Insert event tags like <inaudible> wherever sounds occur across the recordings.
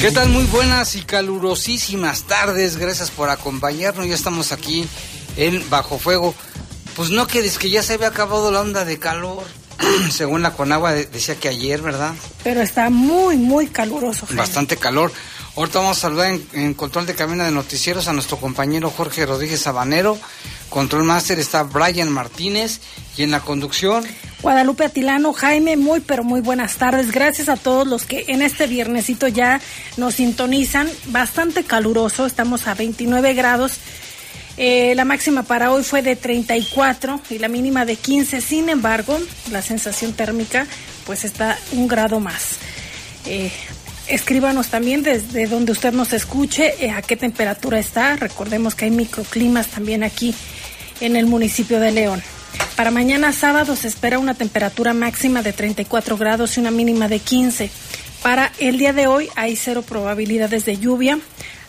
¿Qué tal? Muy buenas y calurosísimas tardes. Gracias por acompañarnos. Ya estamos aquí en Bajo Fuego. Pues no que que ya se había acabado la onda de calor. <clears throat> Según la Conagua decía que ayer, ¿verdad? Pero está muy, muy caluroso. Bastante calor. Ahorita vamos a saludar en, control de cabina de noticieros a nuestro compañero Jorge Rodríguez Sabanero. Control Master está Brian Martínez. Y en la conducción, Guadalupe Atilano, Jaime, muy pero muy buenas tardes. Gracias a todos los que en este viernesito ya nos sintonizan. Bastante caluroso, estamos a 29 grados. Eh, la máxima para hoy fue de 34 y la mínima de 15. Sin embargo, la sensación térmica pues está un grado más. Eh, escríbanos también desde donde usted nos escuche eh, a qué temperatura está. Recordemos que hay microclimas también aquí en el municipio de León. Para mañana sábado se espera una temperatura máxima de 34 grados y una mínima de 15. Para el día de hoy hay cero probabilidades de lluvia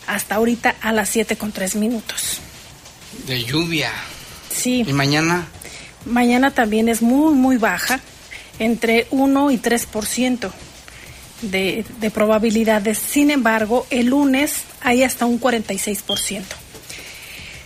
hasta ahorita a las 7 con 3 minutos. De lluvia. Sí. ¿Y mañana? Mañana también es muy, muy baja, entre 1 y 3% de, de probabilidades. Sin embargo, el lunes hay hasta un 46%.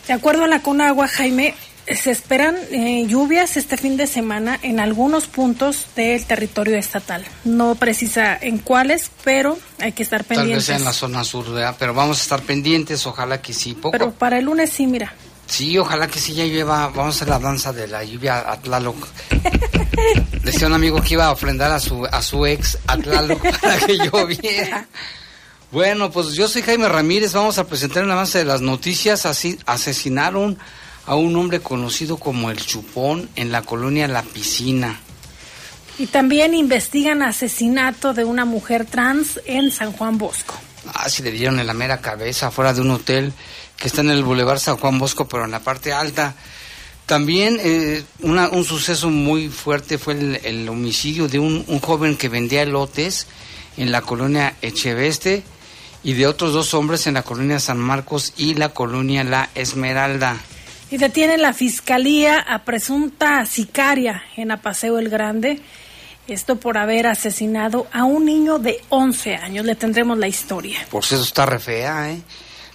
De acuerdo a la Conagua, Jaime, se esperan eh, lluvias este fin de semana en algunos puntos del territorio estatal. No precisa en cuáles, pero hay que estar pendientes. Tal vez en la zona sur, ¿verdad? Pero vamos a estar pendientes, ojalá que sí. Poco. Pero para el lunes sí, mira. Sí, ojalá que sí ya llueva. Vamos a hacer la danza de la lluvia a Tlaloc. <laughs> Decía un amigo que iba a ofrendar a su, a su ex a Tlaloc <laughs> para que lloviera. Bueno, pues yo soy Jaime Ramírez. Vamos a presentar un avance de las noticias. Así asesinaron a un hombre conocido como el Chupón en la colonia La Piscina. Y también investigan asesinato de una mujer trans en San Juan Bosco. Ah, sí, le dieron en la mera cabeza, fuera de un hotel que está en el Boulevard San Juan Bosco, pero en la parte alta. También eh, una, un suceso muy fuerte fue el, el homicidio de un, un, joven que vendía elotes en la colonia Echeveste y de otros dos hombres en la colonia San Marcos y la colonia La Esmeralda. Y detiene la fiscalía a presunta sicaria en Apaseo el Grande. Esto por haber asesinado a un niño de 11 años. Le tendremos la historia. Por eso está re fea, ¿eh?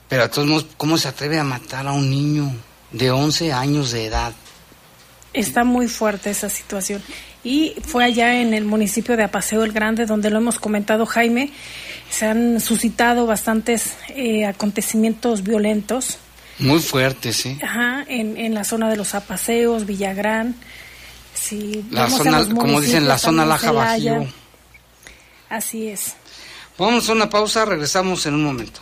Pero a todos modos, ¿cómo se atreve a matar a un niño de 11 años de edad? Está muy fuerte esa situación. Y fue allá en el municipio de Apaseo el Grande, donde lo hemos comentado, Jaime. Se han suscitado bastantes eh, acontecimientos violentos muy fuerte, sí. Ajá, en, en la zona de los Apaseos, Villagrán. Sí, la zona, como dicen, la zona Laja Bajío. Así es. Vamos a una pausa, regresamos en un momento.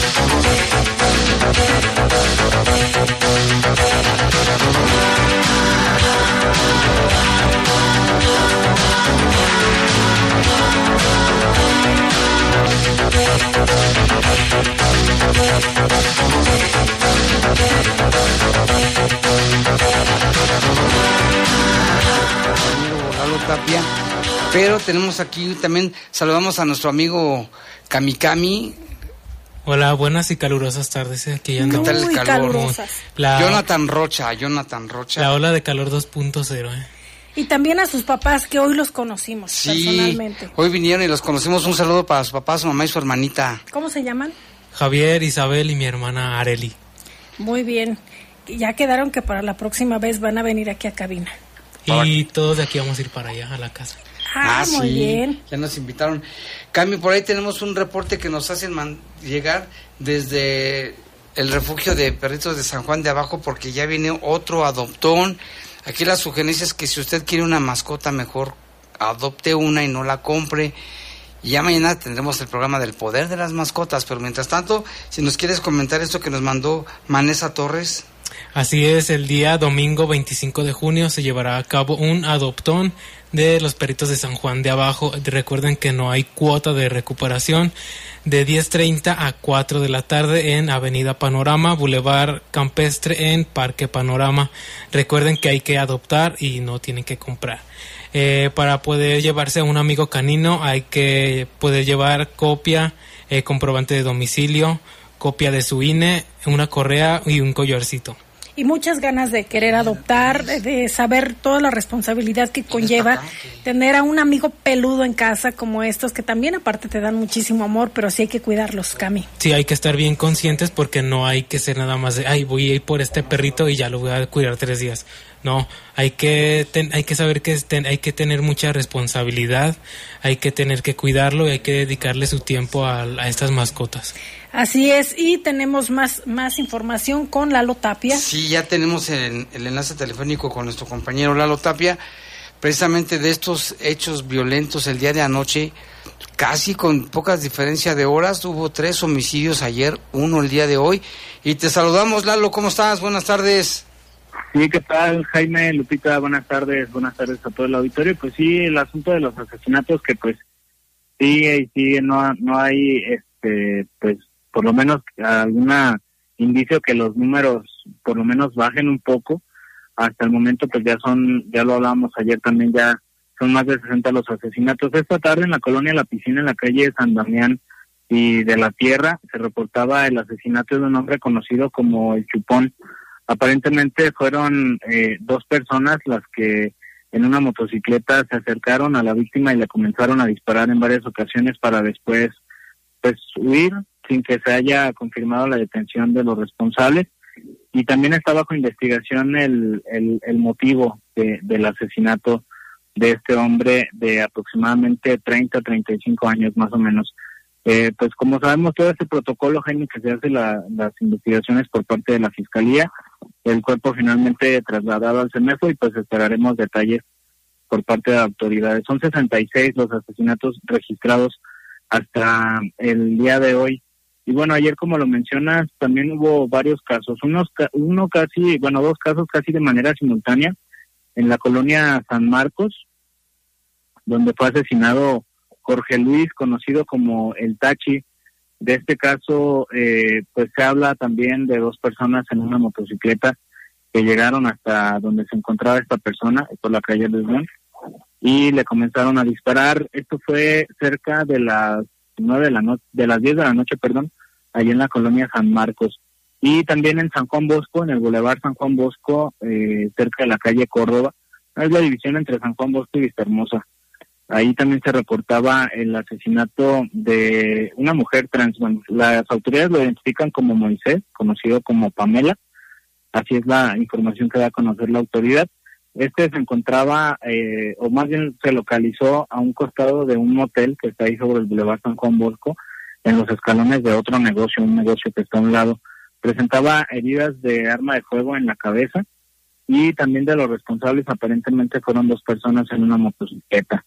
Pero tenemos aquí también, saludamos a nuestro amigo Kamikami. Hola, buenas y calurosas tardes. eh, Aquí ya el calor? calurosas. La, Jonathan Rocha, Jonathan Rocha. la ola de calor 2.0. eh. Y también a sus papás que hoy los conocimos Sí, personalmente. hoy vinieron y los conocimos. Un saludo para su papá, su mamá y su hermanita. ¿Cómo se llaman? Javier, Isabel y mi hermana Areli. Muy bien. Ya quedaron que para la próxima vez van a venir aquí a cabina. Y todos de aquí vamos a ir para allá, a la casa. Ah, muy sí, bien. Ya nos invitaron. Cami, por ahí tenemos un reporte que nos hacen man- llegar desde el refugio de perritos de San Juan de Abajo porque ya viene otro adoptón. Aquí la sugerencia es que si usted quiere una mascota mejor, adopte una y no la compre. Y ya mañana tendremos el programa del poder de las mascotas, pero mientras tanto, si nos quieres comentar esto que nos mandó Manesa Torres. Así es, el día domingo 25 de junio se llevará a cabo un adoptón de los perritos de San Juan de Abajo. Recuerden que no hay cuota de recuperación de 10.30 a 4 de la tarde en Avenida Panorama, Boulevard Campestre en Parque Panorama. Recuerden que hay que adoptar y no tienen que comprar. Eh, para poder llevarse a un amigo canino hay que poder llevar copia, eh, comprobante de domicilio, copia de su INE, una correa y un collarcito. Y muchas ganas de querer adoptar, de, de saber toda la responsabilidad que conlleva tener a un amigo peludo en casa como estos, que también aparte te dan muchísimo amor, pero sí hay que cuidarlos, Cami. Sí, hay que estar bien conscientes porque no hay que ser nada más de, ay, voy a ir por este perrito y ya lo voy a cuidar tres días. No, hay que, ten- hay que saber que es ten- hay que tener mucha responsabilidad, hay que tener que cuidarlo y hay que dedicarle su tiempo a, a estas mascotas. Así es, y tenemos más, más información con Lalo Tapia. Sí, ya tenemos el, el enlace telefónico con nuestro compañero Lalo Tapia, precisamente de estos hechos violentos el día de anoche, casi con pocas diferencias de horas, hubo tres homicidios ayer, uno el día de hoy, y te saludamos Lalo, ¿cómo estás? Buenas tardes. Sí, ¿qué tal, Jaime, Lupita? Buenas tardes, buenas tardes a todo el auditorio. Pues sí, el asunto de los asesinatos que pues sigue y sigue, no, no hay, este, pues por lo menos alguna indicio que los números por lo menos bajen un poco. Hasta el momento pues ya son, ya lo hablábamos ayer también, ya son más de 60 los asesinatos. Esta tarde en la colonia La Piscina, en la calle San Damián y de la Tierra, se reportaba el asesinato de un hombre conocido como el Chupón. Aparentemente fueron eh, dos personas las que en una motocicleta se acercaron a la víctima y le comenzaron a disparar en varias ocasiones para después pues huir sin que se haya confirmado la detención de los responsables y también está bajo investigación el, el, motivo de, del asesinato de este hombre de aproximadamente 30 a 35 años más o menos. Eh, pues como sabemos todo este protocolo, Jaime, que se hace la, las investigaciones por parte de la Fiscalía, el cuerpo finalmente trasladado al CEMEFO y pues esperaremos detalles por parte de autoridades. Son 66 los asesinatos registrados hasta el día de hoy. Y bueno, ayer como lo mencionas, también hubo varios casos, unos uno casi, bueno, dos casos casi de manera simultánea en la colonia San Marcos, donde fue asesinado Jorge Luis, conocido como el Tachi. De este caso, eh, pues se habla también de dos personas en una motocicleta que llegaron hasta donde se encontraba esta persona, por la calle León, y le comenzaron a disparar. Esto fue cerca de las nueve de la noche, de las diez de la noche, perdón, allí en la colonia San Marcos. Y también en San Juan Bosco, en el Boulevard San Juan Bosco, eh, cerca de la calle Córdoba. Es la división entre San Juan Bosco y Vista Hermosa. Ahí también se reportaba el asesinato de una mujer trans. Bueno, las autoridades lo identifican como Moisés, conocido como Pamela. Así es la información que da a conocer la autoridad. Este se encontraba, eh, o más bien se localizó a un costado de un motel que está ahí sobre el Boulevard San Juan Bosco, en los escalones de otro negocio, un negocio que está a un lado. Presentaba heridas de arma de fuego en la cabeza y también de los responsables aparentemente fueron dos personas en una motocicleta.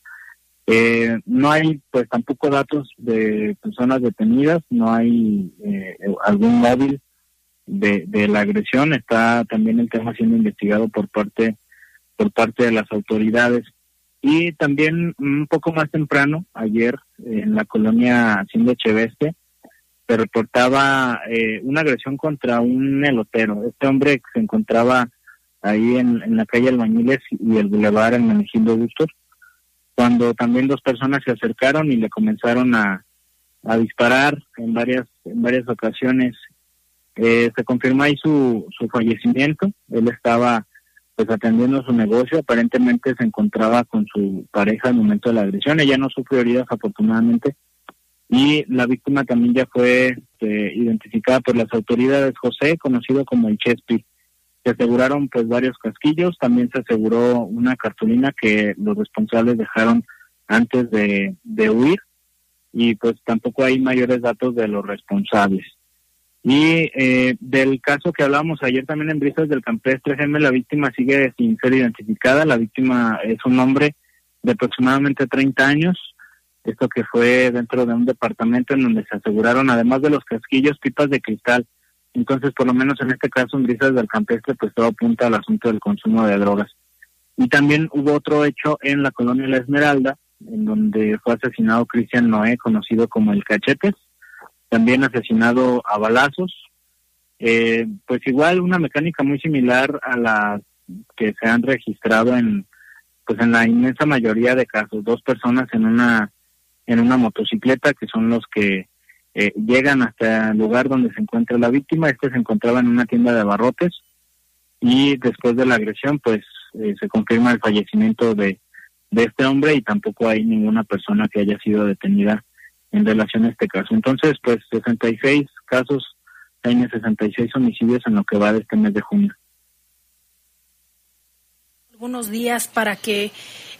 Eh, no hay pues tampoco datos de personas detenidas, no hay eh, algún móvil de, la agresión, está también el tema siendo investigado por parte por parte de las autoridades. Y también un poco más temprano, ayer, en la colonia Hacienda Cheveste, se reportaba eh, una agresión contra un elotero. Este hombre se encontraba ahí en, la calle Albañiles y el bulevar en Menegindo Bustos, cuando también dos personas se acercaron y le comenzaron a, a disparar en varias en varias ocasiones. Eh, se confirma ahí su, su fallecimiento. Él estaba pues atendiendo su negocio, aparentemente se encontraba con su pareja al momento de la agresión. Ella no sufrió heridas afortunadamente y la víctima también ya fue este, identificada por las autoridades. José, conocido como el Chespi, se aseguraron pues varios casquillos, también se aseguró una cartulina que los responsables dejaron antes de, de huir y pues tampoco hay mayores datos de los responsables. Y eh, del caso que hablábamos ayer también en Brisas del Campestre GM, la víctima sigue sin ser identificada. La víctima es un hombre de aproximadamente 30 años. Esto que fue dentro de un departamento en donde se aseguraron, además de los casquillos, pipas de cristal. Entonces, por lo menos en este caso, en Brisas del Campestre, pues todo apunta al asunto del consumo de drogas. Y también hubo otro hecho en la colonia La Esmeralda, en donde fue asesinado Cristian Noé, conocido como el Cachetes también asesinado a balazos. Eh, pues igual una mecánica muy similar a la que se han registrado en pues en la inmensa mayoría de casos dos personas en una en una motocicleta que son los que eh, llegan hasta el lugar donde se encuentra la víctima este se encontraba en una tienda de abarrotes y después de la agresión pues eh, se confirma el fallecimiento de de este hombre y tampoco hay ninguna persona que haya sido detenida en relación a este caso. Entonces, pues 66 casos, hay 66 homicidios en lo que va de este mes de junio. Algunos días para que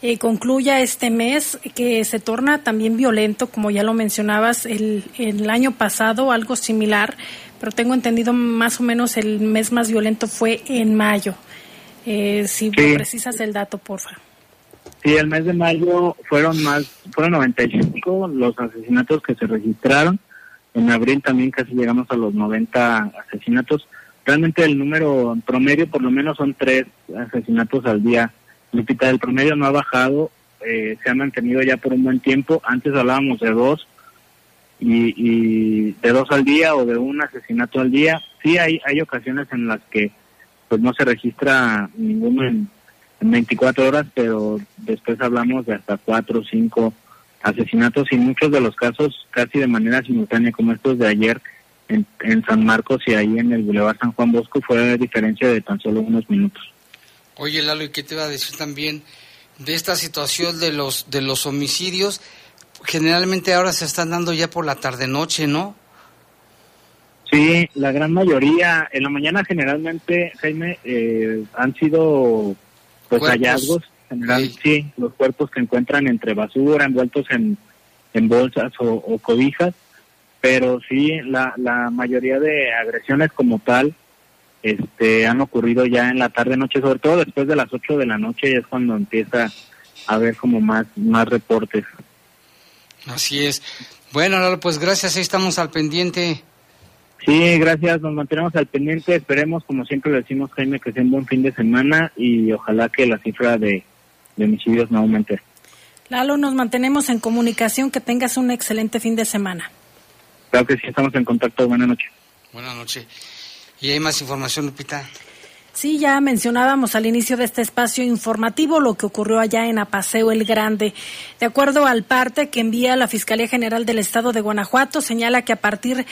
eh, concluya este mes, que se torna también violento, como ya lo mencionabas, el, el año pasado algo similar, pero tengo entendido más o menos el mes más violento fue en mayo. Eh, si Sí. precisas el dato, por favor. Sí, el mes de mayo fueron más, fueron 95 los asesinatos que se registraron. En abril también casi llegamos a los 90 asesinatos. Realmente el número promedio por lo menos son tres asesinatos al día. Lupita, el promedio no ha bajado, eh, se ha mantenido ya por un buen tiempo. Antes hablábamos de dos y, y de dos al día o de un asesinato al día. Sí hay, hay ocasiones en las que pues no se registra ninguno en, en 24 horas, pero después hablamos de hasta cuatro o cinco asesinatos y muchos de los casos casi de manera simultánea, como estos de ayer en, en San Marcos y ahí en el Boulevard San Juan Bosco, fue a diferencia de tan solo unos minutos. Oye, Lalo, ¿y qué te iba a decir también de esta situación de los de los homicidios? Generalmente ahora se están dando ya por la tarde-noche, ¿no? Sí, la gran mayoría, en la mañana generalmente, Jaime, eh, han sido pues Cuerpos. hallazgos, general, Sí. sí, los cuerpos que encuentran entre basura, envueltos en, en bolsas o, o cobijas, pero sí, la, la mayoría de agresiones como tal este, han ocurrido ya en la tarde-noche, sobre todo después de las 8 de la noche, y es cuando empieza a haber como más, más reportes. Así es. Bueno, Lalo, pues gracias, ahí estamos al pendiente. Sí, gracias, nos mantenemos al pendiente, esperemos, como siempre le decimos, Jaime, que sea un buen fin de semana y ojalá que la cifra de, de homicidios no aumente. Lalo, nos mantenemos en comunicación. Que tengas un excelente fin de semana. Claro que sí, estamos en contacto, buenas noches. Buenas noches. ¿Y hay más información, Lupita? Sí, ya mencionábamos al inicio de este espacio informativo lo que ocurrió allá en Apaseo el Grande. De acuerdo al parte que envía la Fiscalía General del Estado de Guanajuato, señala que a partir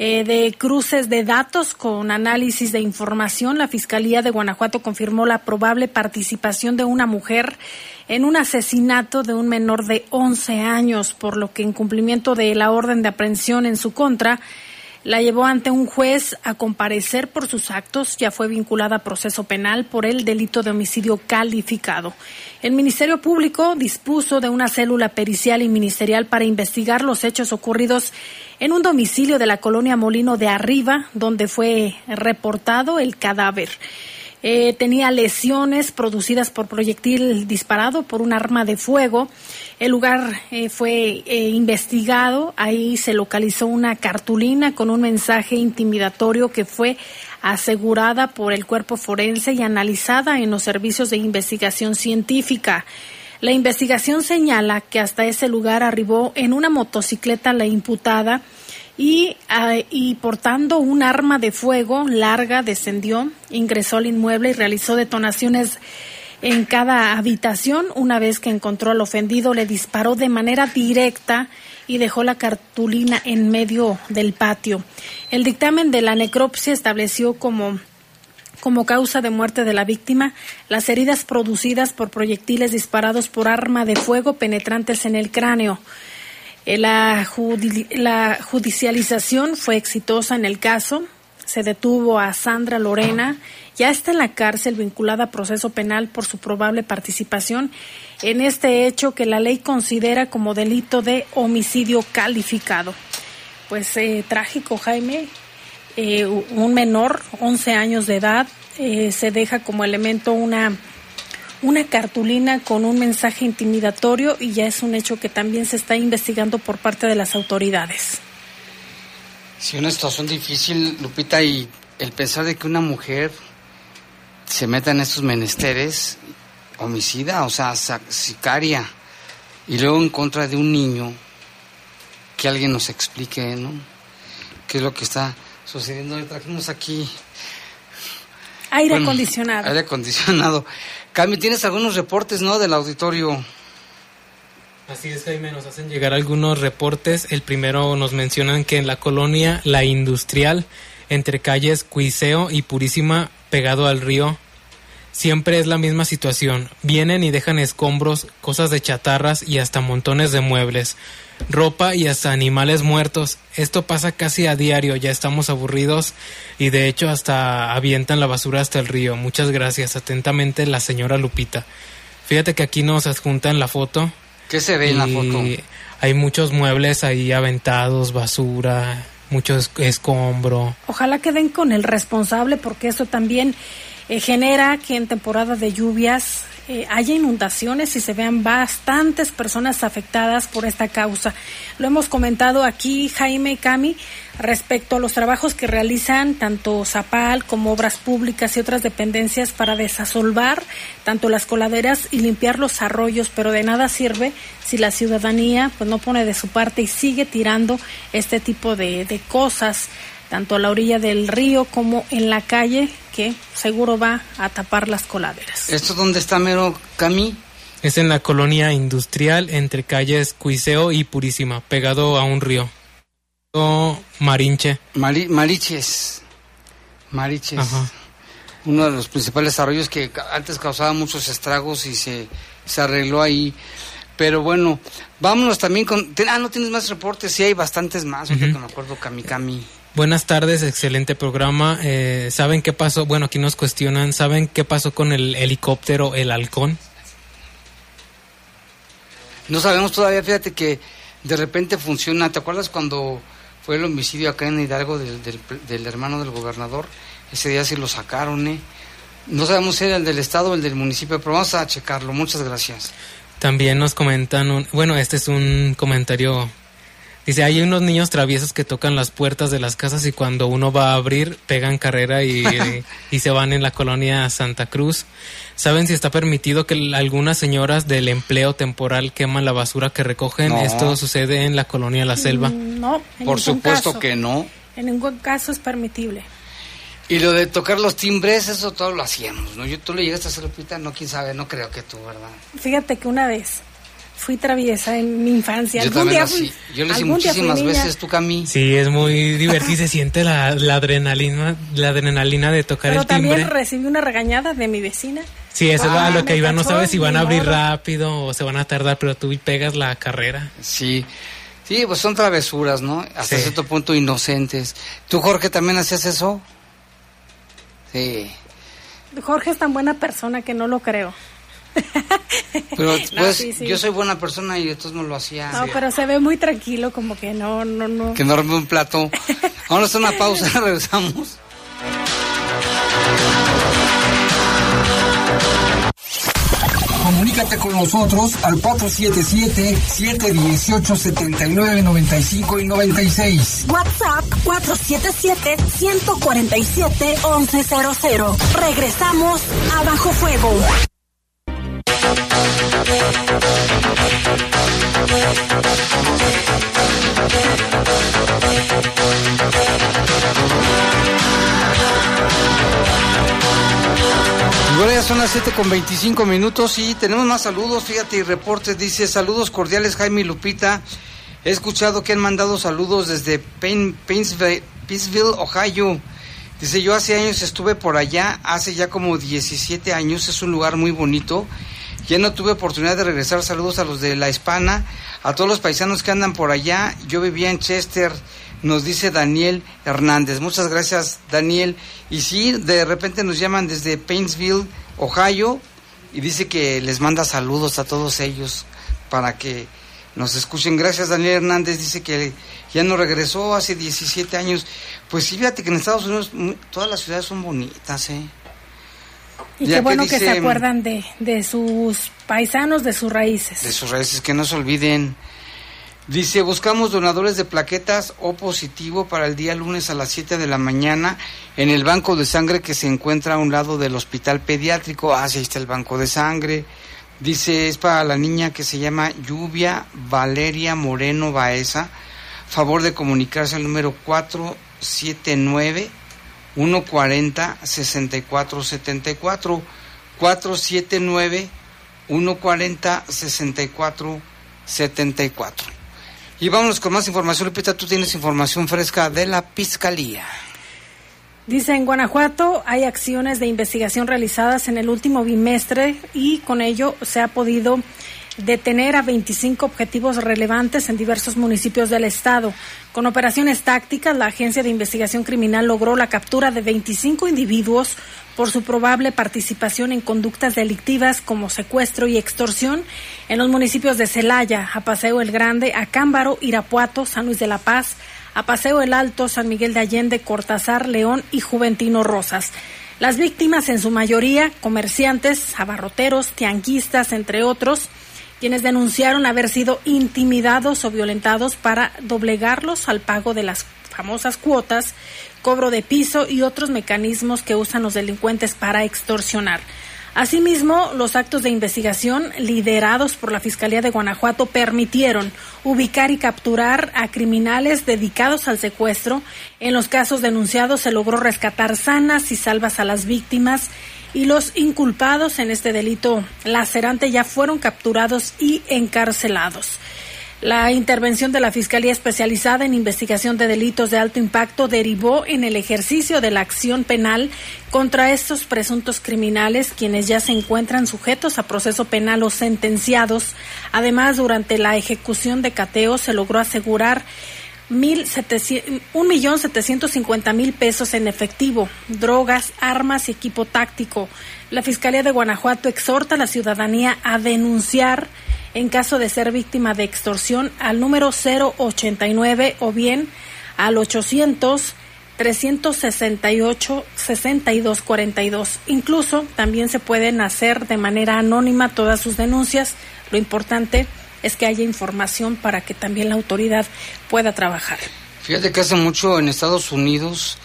eh, de cruces de datos con análisis de información, la Fiscalía de Guanajuato confirmó la probable participación de una mujer en un asesinato de un menor de 11 años, por lo que en cumplimiento de la orden de aprehensión en su contra, la llevó ante un juez a comparecer por sus actos, ya fue vinculada a proceso penal por el delito de homicidio calificado. El Ministerio Público dispuso de una célula pericial y ministerial para investigar los hechos ocurridos en un domicilio de la colonia Molino de Arriba, donde fue reportado el cadáver. Eh, tenía lesiones producidas por proyectil disparado por un arma de fuego. El lugar eh, fue eh, investigado. Ahí se localizó una cartulina con un mensaje intimidatorio que fue asegurada por el cuerpo forense y analizada en los servicios de investigación científica. La investigación señala que hasta ese lugar arribó en una motocicleta la imputada y, ah, y, portando un arma de fuego larga descendió, ingresó al inmueble y realizó detonaciones en cada habitación. Una vez que encontró al ofendido, le disparó de manera directa y dejó la cartulina en medio del patio. El dictamen de la necropsia estableció como como causa de muerte de la víctima las heridas producidas por proyectiles disparados por arma de fuego penetrantes en el cráneo. Eh, la, la judicialización fue exitosa en el caso. Se detuvo a Sandra Lorena. Ya está en la cárcel vinculada a proceso penal por su probable participación en este hecho que la ley considera como delito de homicidio calificado. Pues eh, trágico, Jaime. Eh, un menor, 11 años de edad, se deja como elemento una una cartulina con un mensaje intimidatorio y ya es un hecho que también se está investigando por parte de las autoridades. Sí, una situación difícil, Lupita, y el pensar de que una mujer se meta en estos menesteres, homicida, o sea, sicaria, y luego en contra de un niño, que alguien nos explique, ¿no? ¿Qué es lo que está sucediendo? Trajimos aquí Aire acondicionado. Aire acondicionado. Cami, tienes algunos reportes, ¿no? Del auditorio. Así es, Jaime, nos hacen llegar algunos reportes. El primero nos mencionan que en la colonia La Industrial, entre calles Cuiseo y Purísima, pegado al río, siempre es la misma situación. Vienen y dejan escombros, cosas de chatarras y hasta montones de muebles ropa y hasta animales muertos. Esto pasa casi a diario, ya estamos aburridos y de hecho hasta avientan la basura hasta el río. Muchas gracias. Atentamente la señora Lupita. Fíjate que aquí nos adjuntan la foto. ¿Qué se ve en la foto? Hay muchos muebles ahí aventados, basura, mucho escombro. Ojalá queden con el responsable porque eso también eh, genera que en temporada de lluvias eh, haya inundaciones y se vean bastantes personas afectadas por esta causa. Lo hemos comentado aquí, Jaime y Cami, respecto a los trabajos que realizan tanto Zapal como Obras Públicas y otras dependencias para desasolvar tanto las coladeras y limpiar los arroyos, pero de nada sirve si la ciudadanía pues no pone de su parte y sigue tirando este tipo de, de cosas tanto a la orilla del río como en la calle, que seguro va a tapar las coladeras. ¿Esto dónde está, Mero Cami? Es en la colonia industrial entre calles Cuiseo y Purísima, pegado a un río. Marinche. Mariches. Mariches. Uno de los principales arroyos que antes causaba muchos estragos y se, se arregló ahí. Pero bueno, vámonos también con... Ah, no tienes más reportes, sí hay bastantes más, uh me acuerdo, Cami Cami. Buenas tardes, excelente programa. Eh, ¿Saben qué pasó? Bueno, aquí nos cuestionan, ¿saben qué pasó con el helicóptero El Halcón? No sabemos todavía, fíjate que de repente funciona. ¿Te acuerdas cuando fue el homicidio acá en Hidalgo del, del, hermano del gobernador? Ese día sí lo sacaron, ¿eh? No sabemos si era el del estado o el del municipio, pero vamos a checarlo. Muchas gracias. También nos comentan, un, bueno, este es un comentario Dice, hay unos niños traviesos que tocan las puertas de las casas y cuando uno va a abrir, pegan carrera y, <laughs> y, se van en la colonia Santa Cruz. ¿Saben si está permitido que algunas señoras del empleo temporal queman la basura que recogen? Esto sucede en la colonia La Selva. Mm, no, por supuesto que no. En ningún caso es permitible. Y lo de tocar los timbres, eso todo lo hacíamos, ¿no? Yo, tú le llegaste a hacer, Lupita, no, quién sabe, no creo que tú, ¿verdad? Fíjate que una vez fui traviesa en mi infancia. Yo también así. Yo lo hice muchísimas veces, tú, Cami. Sí, es muy divertido, se siente la, adrenalina la adrenalina de tocar el timbre. también recibí una regañada de mi vecina. Sí, eso es ah, lo que iba, no sabes si van a abrir rápido o se van a tardar, pero tú pegas la carrera. Sí. Sí, pues son travesuras, ¿no? Hasta cierto punto inocentes. ¿Tú, Jorge, también hacías eso? Sí. Jorge es tan buena persona que no lo creo. Pero <laughs> pues yo soy buena persona y entonces no lo hacía. No, pero se ve muy tranquilo, como que no, no, no. Que no rompe un plato. Vamos a hacer una pausa, <laughs> regresamos. Comunícate con nosotros al 477-718-7995 y 96. WhatsApp 477-147-1100. Regresamos a Bajo Fuego. Son las 7 con 25 minutos y tenemos más saludos, fíjate, y reportes. Dice, saludos cordiales Jaime Lupita. He escuchado que han mandado saludos desde Pain- Ohio. Dice, yo hace años estuve por allá, hace ya como 17 años, es un lugar muy bonito. Ya no tuve oportunidad de regresar. Saludos a los de La Hispana, a todos los paisanos que andan por allá. Yo vivía en Chester, nos dice Daniel Hernández. Muchas gracias, Daniel. Y sí, de repente nos llaman desde Painesville, Ohio, y dice que les manda saludos a todos ellos para que nos escuchen. Gracias, Daniel Hernández. Dice que ya no regresó hace 17 años. Pues sí, fíjate que en Estados Unidos todas las ciudades son bonitas, ¿eh? Y Ya qué que bueno que se acuerdan de, de sus paisanos, de sus raíces. de sus raíces, que no se olviden. Dice, buscamos donadores de plaquetas O positivo para el día lunes a las 7 de la mañana en el banco de sangre que se encuentra a un lado del hospital pediátrico. Ah, sí, ahí está el banco de sangre. Dice, es para la niña que se llama Lluvia Valeria Moreno Baeza. Favor de comunicarse al número 479 140 6474 479 140 64 74. Y vámonos con más información. Lupita, tú tienes información fresca de la Fiscalía. Dice, en Guanajuato hay acciones de investigación realizadas en el último bimestre y con ello se ha podido detener a 25 objetivos relevantes en diversos municipios del estado. Con operaciones tácticas, la Agencia de Investigación Criminal logró la captura de 25 individuos por su probable participación en conductas delictivas como secuestro y extorsión en los municipios de Celaya, Apaseo el Grande, Acámbaro, Irapuato, San Luis de la Paz, Apaseo el Alto, San Miguel de Allende, Cortázar, León y Juventino Rosas. Las víctimas, en su mayoría, comerciantes, abarroteros, tianguistas, entre otros, quienes denunciaron haber sido intimidados o violentados para doblegarlos al pago de las famosas cuotas, cobro de piso y otros mecanismos que usan los delincuentes para extorsionar. Asimismo, los actos de investigación liderados por la Fiscalía de Guanajuato permitieron ubicar y capturar a criminales dedicados al secuestro. En los casos denunciados se logró rescatar sanas y salvas a las víctimas y los inculpados en este delito lacerante ya fueron capturados y encarcelados. La intervención de la Fiscalía Especializada en Investigación de Delitos de Alto Impacto derivó en el ejercicio de la acción penal contra estos presuntos criminales, quienes ya se encuentran sujetos a proceso penal o sentenciados. Además, durante la ejecución de cateo se logró asegurar un millón setecientos cincuenta mil pesos en efectivo, drogas, armas y equipo táctico. La Fiscalía de Guanajuato exhorta a la ciudadanía a denunciar en caso de ser víctima de extorsión al número 089 o bien al 800 368 6242. Incluso también se pueden hacer de manera anónima todas sus denuncias. Lo importante es que haya información para que también la autoridad pueda trabajar. Fíjate que hace mucho en Estados Unidos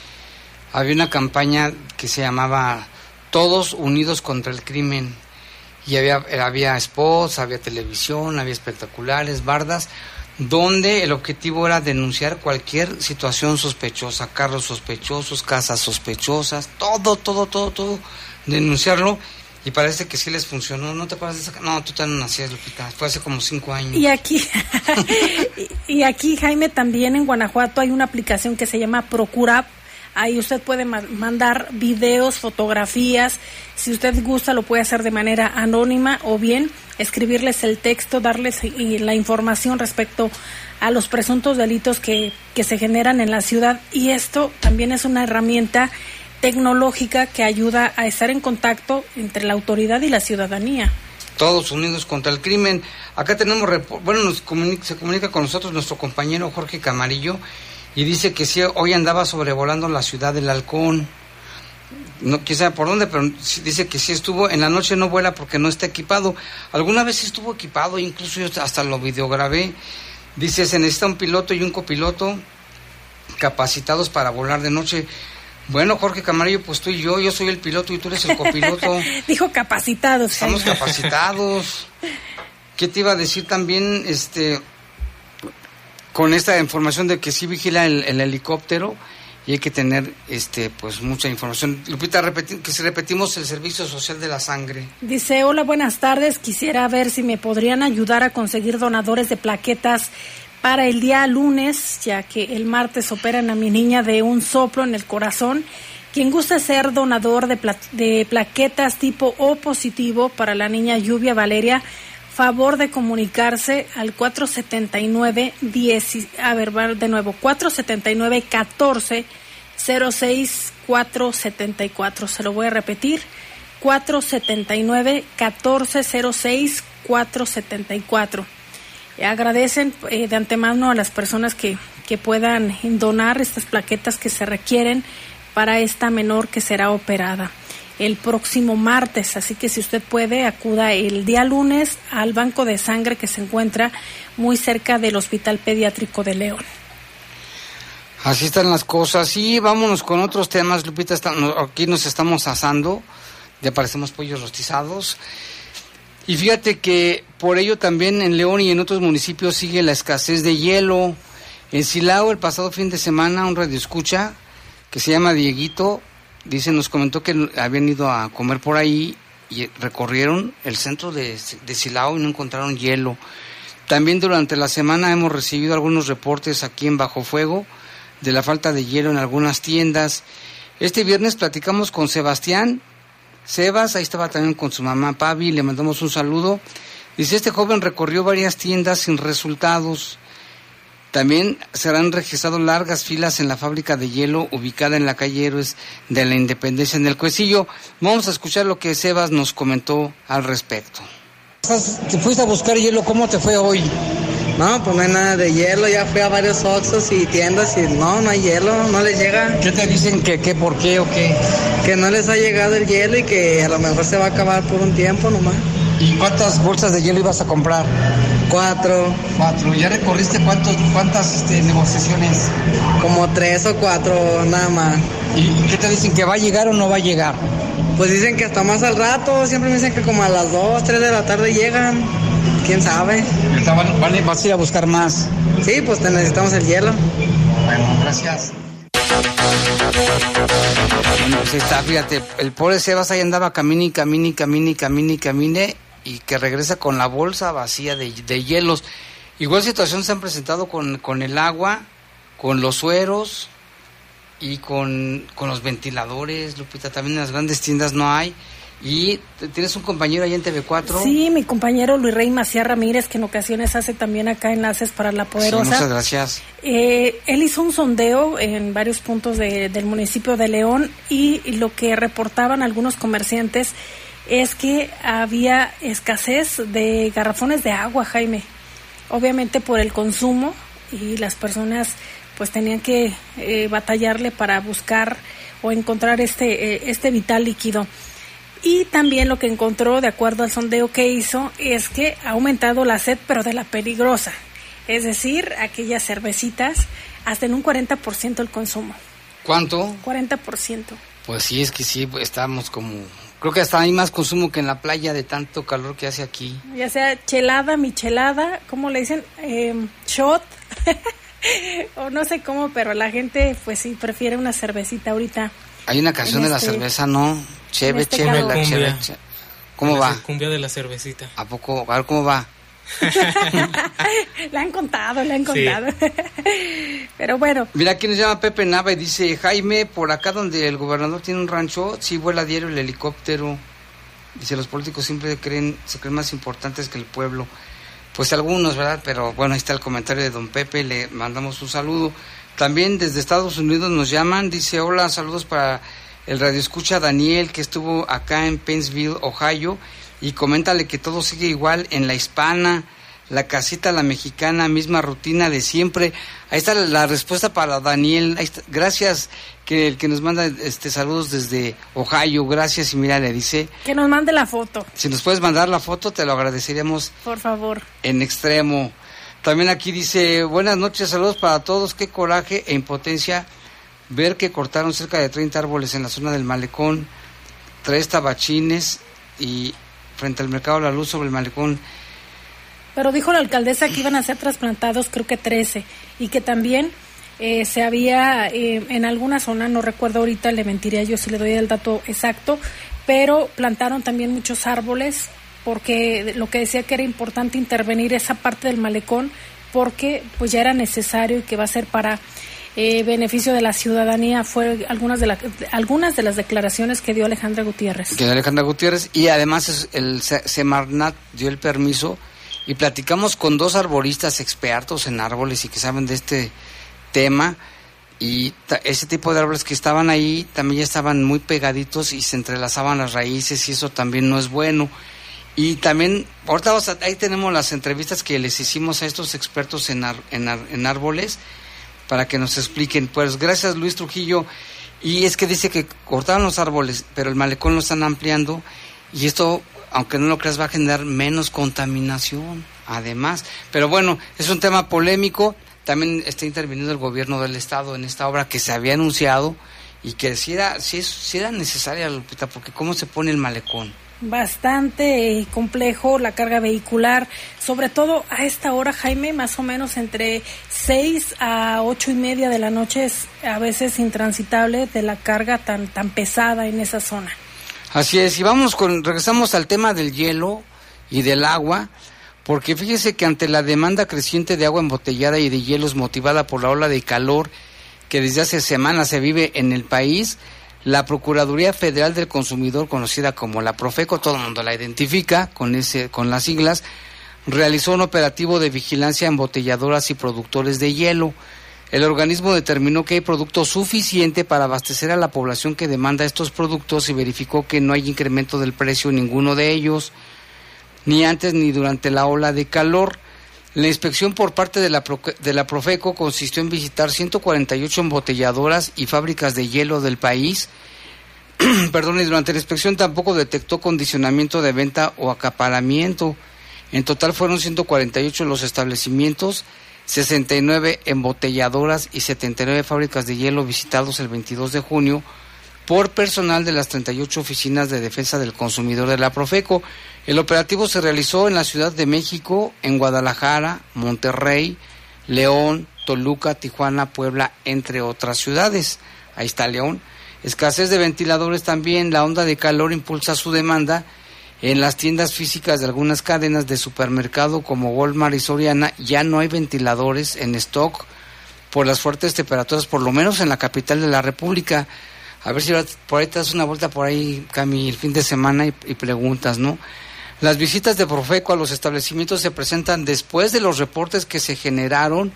había una campaña que se llamaba Todos Unidos contra el Crimen. Y había, había spots, había televisión, había espectaculares, bardas, donde el objetivo era denunciar cualquier situación sospechosa, carros sospechosos, casas sospechosas, todo, todo, todo, todo, denunciarlo. Y parece que sí les funcionó. ¿No te acuerdas de esa? No, tú también nacías, Lupita. Fue hace como cinco años. Y aquí, <laughs> y aquí, Jaime, también en Guanajuato hay una aplicación que se llama Procura. Ahí usted puede ma mandar videos, fotografías. Si usted gusta, lo puede hacer de manera anónima o bien escribirles el texto, darles la información respecto a los presuntos delitos que, que se generan en la ciudad. Y esto también es una herramienta tecnológica que ayuda a estar en contacto entre la autoridad y la ciudadanía. Todos unidos contra el crimen. Acá tenemos, bueno, nos comunica, se comunica con nosotros nuestro compañero Jorge Camarillo y dice que sí, hoy andaba sobrevolando la ciudad del Halcón. no quién por dónde, pero dice que sí estuvo, en la noche no vuela porque no está equipado. Alguna vez estuvo equipado, incluso yo hasta lo videograbé. Dice, se necesita un piloto y un copiloto capacitados para volar de noche. Bueno, Jorge Camarillo, pues tú y yo, yo soy el piloto y tú eres el copiloto. <laughs> Dijo capacitados. Estamos <laughs> capacitados. ¿Qué te iba a decir también, este, con esta información de que sí vigila el, helicóptero y hay que tener, este, pues mucha información. Lupita, que si repetimos el servicio social de la sangre. Dice, hola, buenas tardes. Quisiera ver si me podrían ayudar a conseguir donadores de plaquetas para el día lunes, ya que el martes operan a mi niña de un soplo en el corazón. Quien gusta ser donador de, de plaquetas tipo O positivo para la niña Lluvia Valeria, favor de comunicarse al 479 10, a ver, de nuevo, 479 14 06 474. Se lo voy a repetir. 479 14 06 474 agradecen eh, de antemano a las personas que, que puedan donar estas plaquetas que se requieren para esta menor que será operada el próximo martes. Así que si usted puede, acuda el día lunes al banco de sangre que se encuentra muy cerca del Hospital Pediátrico de León. Así están las cosas. Y vámonos con otros temas, Lupita. aquí nos estamos asando. Ya parecemos pollos rostizados. Y fíjate que por ello también en León y en otros municipios sigue la escasez de hielo. En Silao el pasado fin de semana un radio escucha que se llama Dieguito, dice, nos comentó que habían ido a comer por ahí y recorrieron el centro de, de Silao y no encontraron hielo. También durante la semana hemos recibido algunos reportes aquí en Bajo Fuego de la falta de hielo en algunas tiendas. Este viernes platicamos con Sebastián, Sebas, ahí estaba también con su mamá Pavi, le mandamos un saludo. Dice, este joven recorrió varias tiendas sin resultados. También se han registrado largas filas en la fábrica de hielo ubicada en la calle Héroes de la Independencia en el Cuecillo. Vamos a escuchar lo que Sebas nos comentó al respecto. Te fuiste a buscar hielo, ¿cómo te fue hoy? No, pues no hay nada de hielo, ya fui a varios Oxxos y tiendas y no, no hay hielo, no les llega. ¿Qué te dicen que qué, por qué o qué? Que no les ha llegado el hielo y que a lo mejor se va a acabar por un tiempo nomás. ¿Y cuántas bolsas de hielo ibas a comprar? Cuatro. Cuatro. ¿Ya recorriste cuántos, cuántas este, negociaciones? Como tres o cuatro, nada más. ¿Y qué te dicen, que va a llegar o no va a llegar? Pues dicen que hasta más al rato, siempre me dicen que como a las dos, tres de la tarde llegan quién sabe. Vale, vas a ir a buscar más. Sí, pues necesitamos el hielo. Bueno, gracias. Bueno, pues está, fíjate, el pobre Sebas ahí andaba camine y camine y camine y camine y camine y que regresa con la bolsa vacía de, de hielos. Igual situación se han presentado con, con el agua, con los sueros y con, con los ventiladores, Lupita, también en las grandes tiendas no hay. Y tienes un compañero ahí en TV4. Sí, mi compañero Luis Rey Macías Ramírez, que en ocasiones hace también acá enlaces para La Poderosa. muchas gracias. Eh, él hizo un sondeo en varios puntos del municipio de León y, lo que reportaban algunos comerciantes es que había escasez de garrafones de agua, Jaime. Obviamente por el consumo y las personas pues tenían que eh, batallarle para buscar o encontrar este, eh, este vital líquido. Y también lo que encontró, de acuerdo al sondeo que hizo, es que ha aumentado la sed, pero de la peligrosa. Es decir, aquellas cervecitas, hasta en un 40% el consumo. ¿Cuánto? 40%. Pues sí, es que sí, estamos como... Creo que hasta hay más consumo que en la playa de tanto calor que hace aquí. Ya sea chelada, michelada, ¿cómo le dicen? Eh, shot. <laughs> o no sé cómo, pero la gente pues sí prefiere una cervecita ahorita. Hay una canción de la este cerveza, ¿no? Cheve, este cheve, la cheve, ¿Cómo va? Cumbia de la cervecita. ¿A poco? A ver cómo va. <laughs> le han contado, le han contado. <laughs> Pero bueno. Mira, aquí nos llama Pepe Nava y dice, Jaime, por acá donde el gobernador tiene un rancho, sí vuela diario el helicóptero. Dice, los políticos siempre creen, se creen más importantes que el pueblo. Pues algunos, ¿verdad? Pero bueno, ahí está el comentario de don Pepe, le mandamos un saludo. También desde Estados Unidos nos llaman, dice, hola, saludos para el radio escucha Daniel que estuvo acá en Pennsville, Ohio, y coméntale que todo sigue igual en la hispana. la casita la mexicana, misma rutina de siempre. Ahí está la respuesta para Daniel. Gracias que el que nos manda este saludos desde Ohio. Gracias y mira le dice que nos mande la foto. Si nos puedes mandar la foto te lo agradeceríamos. Por favor. En extremo. También aquí dice, buenas noches, saludos para todos, qué coraje e impotencia ver que cortaron cerca de 30 árboles en la zona del malecón, tres tabachines y frente al mercado La Luz sobre el malecón. Pero dijo la alcaldesa que iban a ser trasplantados creo que 13 y que también eh, se había eh, en alguna zona, no recuerdo ahorita, le mentiría yo si le doy el dato exacto, pero plantaron también muchos árboles porque lo que decía que era importante intervenir esa parte del malecón porque pues ya era necesario y que va a ser para eh, beneficio de la ciudadanía fue algunas de las algunas de las declaraciones que dio Alejandra Gutiérrez. Que dio Alejandra Gutiérrez y además el Semarnat dio el permiso y platicamos con dos arboristas expertos en árboles y que saben de este tema y ese tipo de árboles que estaban ahí también ya estaban muy pegaditos y se entrelazaban las raíces y eso también no es bueno. Y también, ahorita ahí tenemos las entrevistas que les hicimos a estos expertos en, en, en árboles para que nos expliquen. Pues gracias Luis Trujillo. Y es que dice que cortaron los árboles, pero el malecón lo están ampliando y esto aunque no lo creas, va a generar menos contaminación, además. Pero bueno, es un tema polémico. También está interviniendo el gobierno del Estado en esta obra que se había anunciado y que si era, si, si era necesaria, Lupita, porque ¿cómo se pone el malecón? Bastante complejo la carga vehicular, sobre todo a esta hora, Jaime, más o menos entre 6 a ocho y media de la noche es a veces intransitable de la carga tan, tan pesada en esa zona. Así es, y vamos con, regresamos al tema del hielo y del agua, porque fíjese que ante la demanda creciente de agua embotellada y de hielos motivada por la ola de calor que desde hace semanas se vive en el país, la Procuraduría Federal del Consumidor, conocida como la Profeco, todo el mundo la identifica con, ese, con las siglas, realizó un operativo de vigilancia a embotelladoras y productores de hielo el organismo determinó que hay producto suficiente para abastecer a la población que demanda estos productos y verificó que no hay incremento del precio en ninguno de ellos, ni antes ni durante la ola de calor. La inspección por parte de la, de la Profeco consistió en visitar 148 embotelladoras y fábricas de hielo del país. <clears throat> Perdón, y durante la inspección tampoco detectó condicionamiento de venta o acaparamiento. En total fueron 148 los establecimientos 69 embotelladoras y 79 fábricas de hielo visitados el 22 de junio por personal de las 38 oficinas de defensa del consumidor de la Profeco. El operativo se realizó en la Ciudad de México, en Guadalajara, Monterrey, León, Toluca, Tijuana, Puebla, entre otras ciudades. Ahí está León. Escasez de ventiladores también, la onda de calor impulsa su demanda en las tiendas físicas de algunas cadenas de supermercado como Walmart y Soriana ya no hay ventiladores en stock por las fuertes temperaturas, por lo menos en la capital de la República. A ver si por ahí te das una vuelta por ahí, Cami, el fin de semana y, y preguntas, ¿no? Las visitas de Profeco a los establecimientos se presentan después de los reportes que se generaron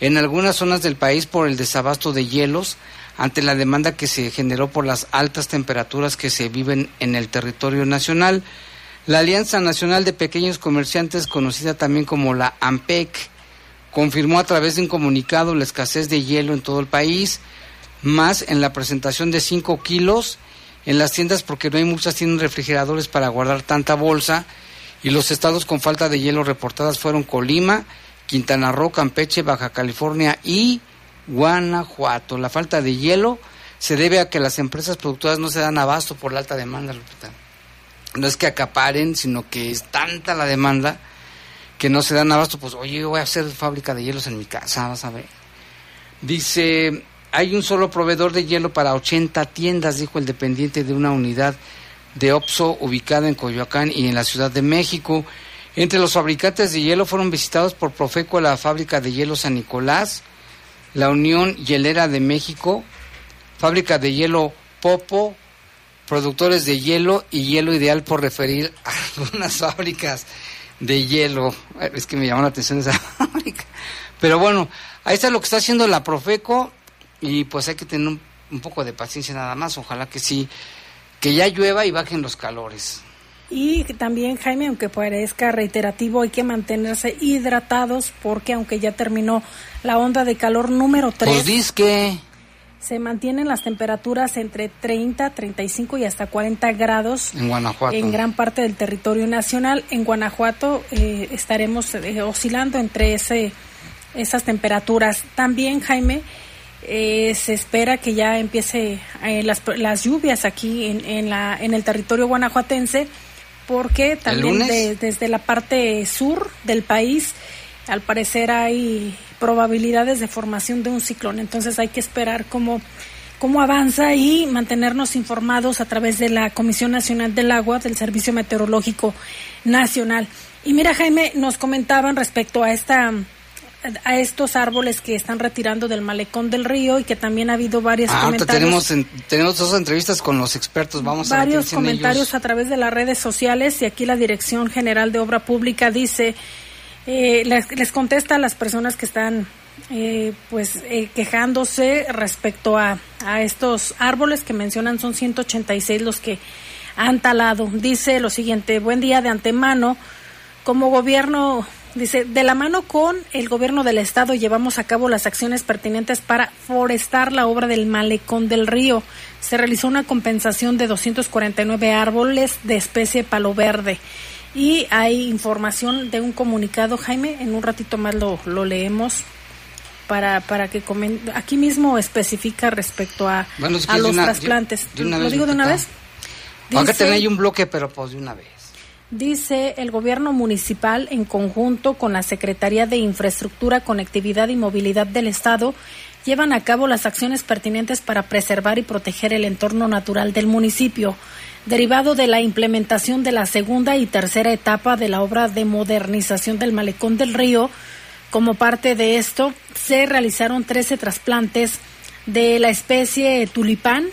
en algunas zonas del país por el desabasto de hielos ante la demanda que se generó por las altas temperaturas que se viven en el territorio nacional. La Alianza Nacional de Pequeños Comerciantes, conocida también como la AMPEC, confirmó a través de un comunicado la escasez de hielo en todo el país, más en la presentación de 5 kilos en las tiendas porque no hay muchas tienen refrigeradores para guardar tanta bolsa y los estados con falta de hielo reportadas fueron Colima, Quintana Roo, Campeche, Baja California y Guanajuato. La falta de hielo se debe a que las empresas productoras no se dan abasto por la alta demanda, No es que acaparen, sino que es tanta la demanda que no se dan abasto. Pues, oye, voy a hacer fábrica de hielos en mi casa, vas a ver. Dice, hay un solo proveedor de hielo para 80 tiendas, dijo el dependiente de una unidad de OPSO ubicada en Coyoacán y en la Ciudad de México. Entre los fabricantes de hielo fueron visitados por Profeco la fábrica de hielo San Nicolás, la Unión Hielera de México, fábrica de hielo Popo, productores de hielo y hielo ideal por referir <laughs> a algunas fábricas de hielo. Es que me llamó la atención esa <laughs> fábrica. Pero bueno, ahí está lo que está haciendo la Profeco y pues hay que tener un, un poco de paciencia nada más. Ojalá que sí, que ya llueva y bajen los calores. Y también, Jaime, aunque parezca reiterativo, hay que mantenerse hidratados porque aunque ya terminó la onda de calor número 3, Pues se mantienen las temperaturas entre 30, 35 y hasta 40 grados en Guanajuato. en gran parte del territorio nacional. En Guanajuato eh, estaremos eh, oscilando entre ese, esas temperaturas. También, Jaime, eh, se espera que ya empiece eh, las, las lluvias aquí en, en, la, en el territorio guanajuatense, porque también de- desde la parte sur del país, al parecer hay probabilidades de formación de un ciclón. Entonces hay que esperar cómo, cómo avanza y mantenernos informados a través de la Comisión Nacional del Agua, del Servicio Meteorológico Nacional. Y mira, Jaime, nos comentaban respecto a esta a estos árboles que están retirando del malecón del río y que también ha habido varios Ah, comentarios tenemos, en- tenemos dos entrevistas con los expertos. Vamos a ver qué varios comentarios ellos. a través de las redes sociales y aquí la Dirección General de Obra Pública dice, eh, les, les contesta a las personas que están eh, pues eh, quejándose respecto a, a estos árboles que mencionan, son 186 los que han talado. Dice lo siguiente, buen día de antemano, como gobierno, dice, de la mano con el gobierno del estado llevamos a cabo las acciones pertinentes para forestar la obra del malecón del río. Se realizó una compensación de 249 árboles de especie palo verde. Y hay información de un comunicado, Jaime, en un ratito más lo, lo leemos para, para que comen- aquí mismo especifica respecto a, Bueno, a los una- trasplantes. ¿Lo digo de una vez? Acá Dice- tenía ahí un bloque, pero pues de una vez. Dice el gobierno municipal en conjunto con la Secretaría de Infraestructura, Conectividad y Movilidad del Estado llevan a cabo las acciones pertinentes para preservar y proteger el entorno natural del municipio, derivado de la implementación de la segunda y tercera etapa de la obra de modernización del malecón del río. Como parte de esto, se realizaron 13 trasplantes de la especie tulipán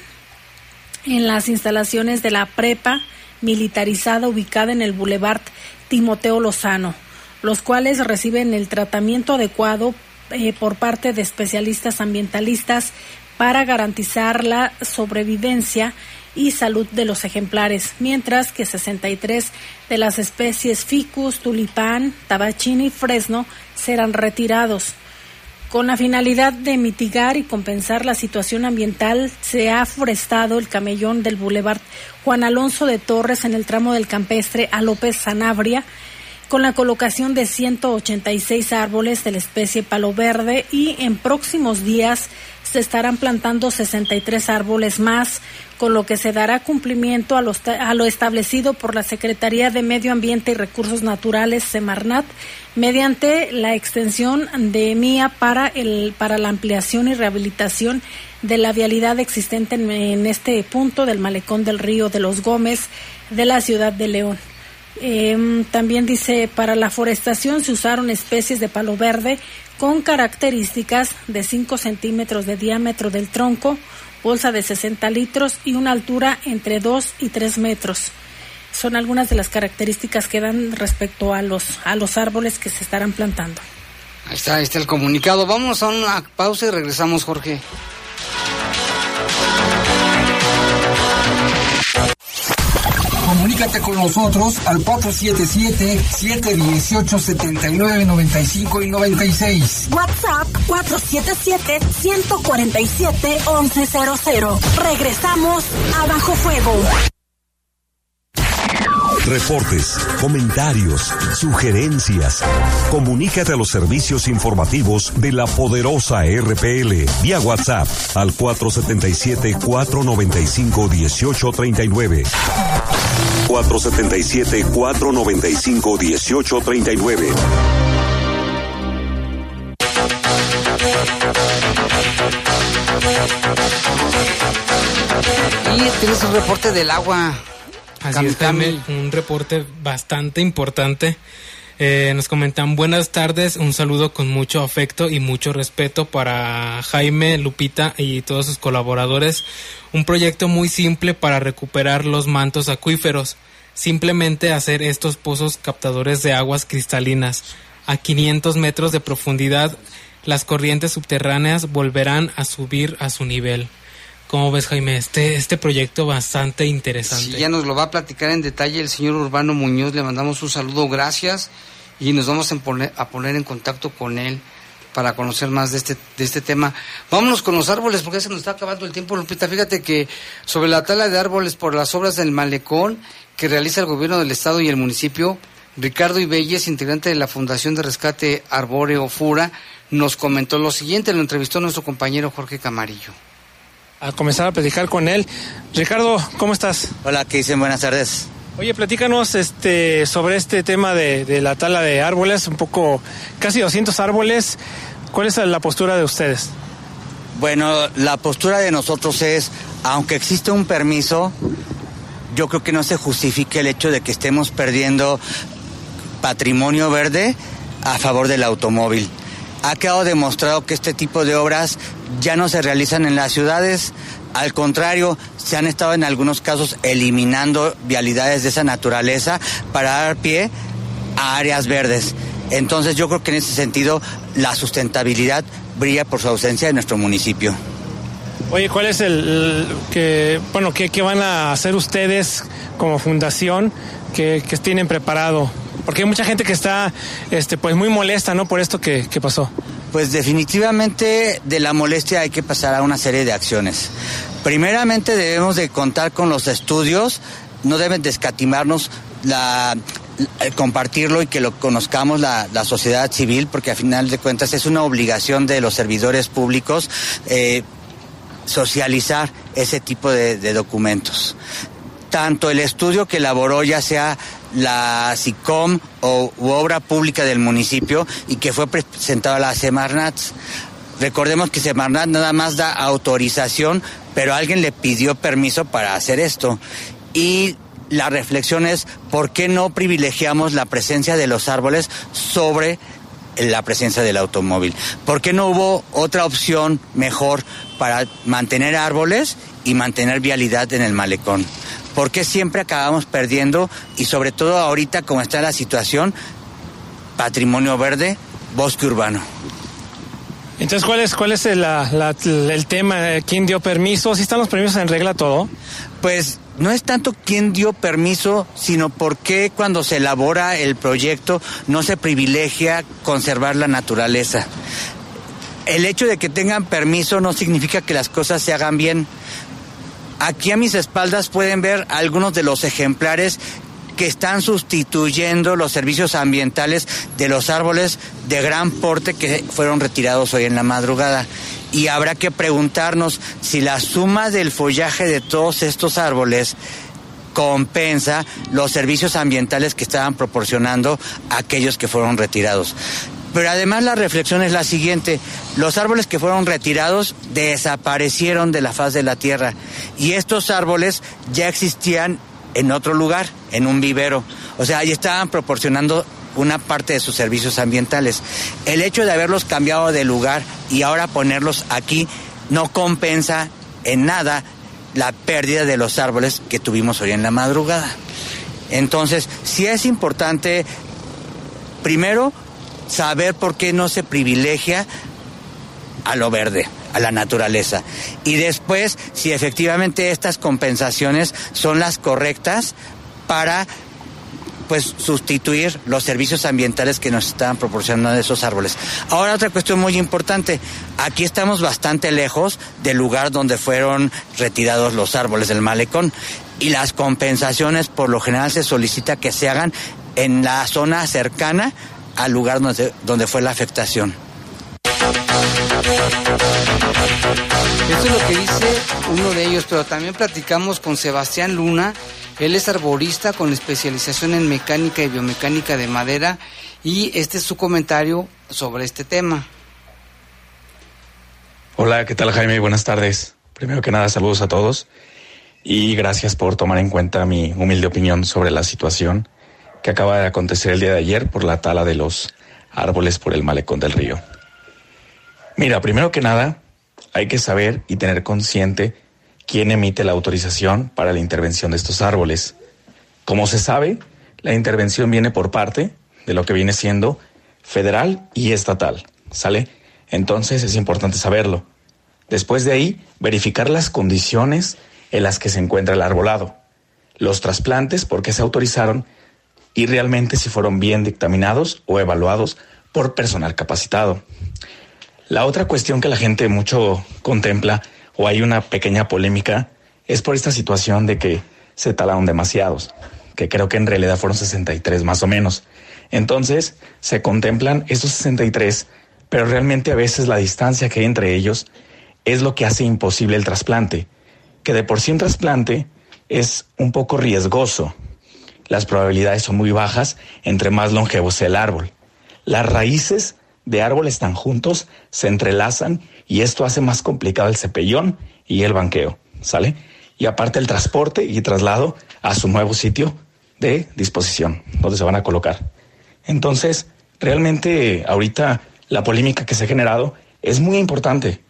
en las instalaciones de la prepa militarizada ubicada en el Boulevard Timoteo Lozano, los cuales reciben el tratamiento adecuado eh, por parte de especialistas ambientalistas para garantizar la sobrevivencia y salud de los ejemplares, mientras que 63 de las especies ficus, tulipán, tabachín y fresno serán retirados. Con la finalidad de mitigar y compensar la situación ambiental, se ha forestado el camellón del Boulevard Juan Alonso de Torres en el tramo del campestre a López Sanabria, con la colocación de 186 árboles de la especie palo verde y en próximos días se estarán plantando 63 árboles más, con lo que se dará cumplimiento a, los- a lo establecido por la Secretaría de Medio Ambiente y Recursos Naturales, Semarnat, mediante la extensión de MIA para, el, para la ampliación y rehabilitación de la vialidad existente en, en este punto del malecón del río de los Gómez de la ciudad de León. Em, también dice, para la forestación se usaron especies de palo verde con características de 5 centímetros de diámetro del tronco, bolsa de 60 litros y una altura entre 2 y 3 metros. Son algunas de las características que dan respecto a los, a los árboles que se estarán plantando. Ahí está, ahí está el comunicado. Vamos a una pausa y regresamos, Jorge. Comunícate con nosotros al 477-718-7995 y 96. WhatsApp 477-147-1100. Regresamos a Bajo Fuego. Reportes, comentarios, sugerencias. Comunícate a los servicios informativos de la poderosa RPL vía WhatsApp al 477-495-1839. 477-495-1839. Y tienes un reporte del agua. Así es, un reporte bastante importante. Eh, nos comentan buenas tardes, un saludo con mucho afecto y mucho respeto para Jaime, Lupita y todos sus colaboradores. Un proyecto muy simple para recuperar los mantos acuíferos. Simplemente hacer estos pozos captadores de aguas cristalinas. A 500 metros de profundidad, las corrientes subterráneas volverán a subir a su nivel. ¿Cómo ves, Jaime? Este, este proyecto bastante interesante. Sí, ya nos lo va a platicar en detalle el señor Urbano Muñoz. Le mandamos un saludo, gracias. Y nos vamos a poner, a poner en contacto con él para conocer más de este, de este tema. Vámonos con los árboles, porque se nos está acabando el tiempo, Lupita. Fíjate que sobre la tala de árboles por las obras del malecón que realiza el gobierno del estado y el municipio, Ricardo Ibelles, integrante de la Fundación de Rescate Arbóreo Fura, nos comentó lo siguiente, lo entrevistó nuestro compañero Jorge Camarillo a comenzar a platicar con él. Ricardo, ¿cómo estás? Hola, ¿qué dicen? Buenas tardes. Oye, platícanos este, sobre este tema de, la tala de árboles, un poco, casi 200 árboles. ¿Cuál es la postura de ustedes? Bueno, la postura de nosotros es, aunque existe un permiso, yo creo que no se justifique el hecho de que estemos perdiendo patrimonio verde a favor del automóvil ha quedado demostrado que este tipo de obras ya no se realizan en las ciudades, al contrario, se han estado en algunos casos eliminando vialidades de esa naturaleza para dar pie a áreas verdes. Entonces yo creo que en ese sentido la sustentabilidad brilla por su ausencia en nuestro municipio. Oye, ¿cuál es el, que, bueno, qué, van a hacer ustedes como fundación que, que tienen preparado porque hay mucha gente que está este, pues muy molesta ¿no? por esto que, pasó. Pues definitivamente de la molestia hay que pasar a una serie de acciones. Primeramente debemos de contar con los estudios, no deben descatimarnos la, compartirlo y que lo conozcamos la, sociedad civil, porque a final de cuentas es una obligación de los servidores públicos eh, socializar ese tipo de, de, documentos. Tanto el estudio que elaboró ya sea la SICOM o obra pública del municipio y que fue presentado a la Semarnat. Recordemos que Semarnat nada más da autorización, pero alguien le pidió permiso para hacer esto. Y la reflexión es, ¿por qué no privilegiamos la presencia de los árboles sobre la presencia del automóvil? ¿Por qué no hubo otra opción mejor para mantener árboles y mantener vialidad en el malecón? ¿Por qué siempre acabamos perdiendo? Y sobre todo ahorita, como está la situación, patrimonio verde, bosque urbano. Entonces, ¿cuál es, cuál es el, el tema? ¿Quién dio permiso? ¿Si están los permisos en regla todo? Pues no es tanto quién dio permiso, sino por qué cuando se elabora el proyecto no se privilegia conservar la naturaleza. El hecho de que tengan permiso no significa que las cosas se hagan bien. Aquí a mis espaldas pueden ver algunos de los ejemplares que están sustituyendo los servicios ambientales de los árboles de gran porte que fueron retirados hoy en la madrugada. Y habrá que preguntarnos si la suma del follaje de todos estos árboles compensa los servicios ambientales que estaban proporcionando aquellos que fueron retirados. Pero además la reflexión es la siguiente, los árboles que fueron retirados desaparecieron de la faz de la tierra y estos árboles ya existían en otro lugar, en un vivero. O sea, ahí estaban proporcionando una parte de sus servicios ambientales. El hecho de haberlos cambiado de lugar y ahora ponerlos aquí no compensa en nada la pérdida de los árboles que tuvimos hoy en la madrugada. Entonces, sí es importante, primero, saber por qué no se privilegia a lo verde, a la naturaleza. Y después, si efectivamente estas compensaciones son las correctas para pues sustituir los servicios ambientales que nos están proporcionando esos árboles. Ahora otra cuestión muy importante, aquí estamos bastante lejos del lugar donde fueron retirados los árboles del malecón y las compensaciones por lo general se solicita que se hagan en la zona cercana al lugar donde, donde fue la afectación. Eso es lo que dice uno de ellos, pero también platicamos con Sebastián Luna. Él es arborista con especialización en mecánica y biomecánica de madera y este es su comentario sobre este tema. Hola, ¿qué tal Jaime? Buenas tardes. Primero que nada, saludos a todos y gracias por tomar en cuenta mi humilde opinión sobre la situación que acaba de acontecer el día de ayer por la tala de los árboles por el malecón del río. Mira, primero que nada, hay que saber y tener consciente quién emite la autorización para la intervención de estos árboles. Como se sabe, la intervención viene por parte de lo que viene siendo federal y estatal, ¿sale? Entonces es importante saberlo. Después de ahí, verificar las condiciones en las que se encuentra el arbolado, los trasplantes, por qué se autorizaron y realmente si fueron bien dictaminados o evaluados por personal capacitado. La otra cuestión que la gente mucho contempla o hay una pequeña polémica es por esta situación de que se talaron demasiados, que creo que en realidad fueron 63 más o menos. Entonces, se contemplan esos 63, pero realmente a veces la distancia que hay entre ellos es lo que hace imposible el trasplante, que de por sí un trasplante es un poco riesgoso. Las probabilidades son muy bajas entre más longevo sea el árbol. Las raíces de árbol están juntos, se entrelazan y esto hace más complicado el cepellón y el banqueo, ¿sale? Y aparte el transporte y traslado a su nuevo sitio de disposición, donde se van a colocar. Entonces, realmente ahorita la polémica que se ha generado es muy importante,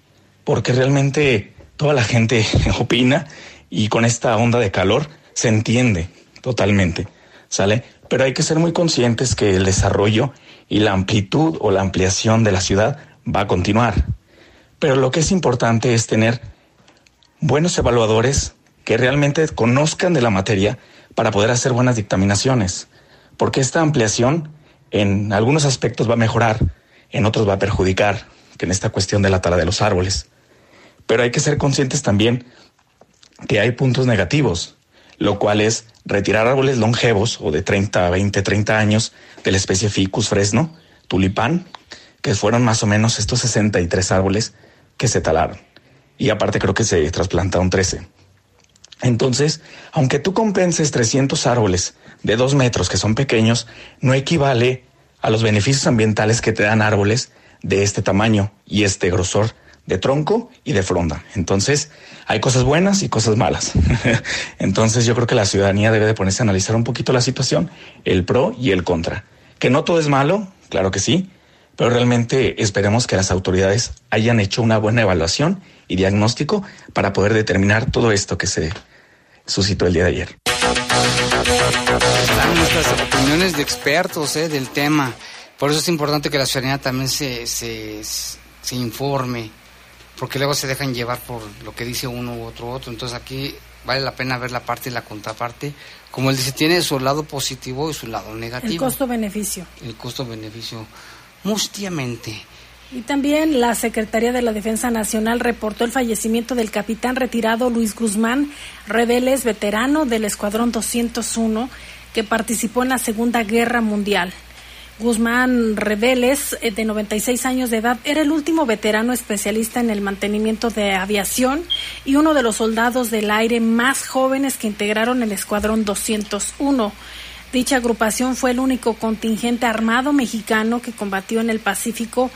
porque realmente toda la gente <laughs> opina y con esta onda de calor se entiende totalmente, ¿sale? Pero hay que ser muy conscientes que el desarrollo y la amplitud o la ampliación de la ciudad va a continuar. Pero lo que es importante es tener buenos evaluadores que realmente conozcan de la materia para poder hacer buenas dictaminaciones, porque esta ampliación en algunos aspectos va a mejorar, en otros va a perjudicar, que en esta cuestión de la tala de los árboles. Pero hay que ser conscientes también que hay puntos negativos, lo cual es retirar árboles longevos o de 30, 20, 30 años de la especie Ficus fresno, tulipán, que fueron más o menos estos 63 árboles que se talaron. Y aparte creo que se trasplantaron 13. Entonces, aunque tú compenses 300 árboles de 2 metros que son pequeños, no equivale a los beneficios ambientales que te dan árboles de este tamaño y este grosor de tronco y de fronda. Entonces, hay cosas buenas y cosas malas. <laughs> Entonces, yo creo que la ciudadanía debe de ponerse a analizar un poquito la situación, el pro y el contra. Que no todo es malo, claro que sí, pero realmente esperemos que las autoridades hayan hecho una buena evaluación y diagnóstico para poder determinar todo esto que se suscitó el día de ayer. Están nuestras opiniones de expertos eh, del tema. Por eso es importante que la ciudadanía también se, se, se informe porque luego se dejan llevar por lo que dice uno u otro otro. Entonces aquí vale la pena ver la parte y la contraparte. Como él dice, tiene su lado positivo y su lado negativo. El costo-beneficio. El costo-beneficio. Mustiamente. Y también la Secretaría de la Defensa Nacional reportó el fallecimiento del capitán retirado Luis Guzmán Reveles, veterano del Escuadrón 201, que participó en la Segunda Guerra Mundial. Guzmán Reveles, eh, de 96 años de edad, era el último veterano especialista en el mantenimiento de aviación y uno de los soldados del aire más jóvenes que integraron el Escuadrón 201. Dicha agrupación fue el único contingente armado mexicano que combatió en el Pacífico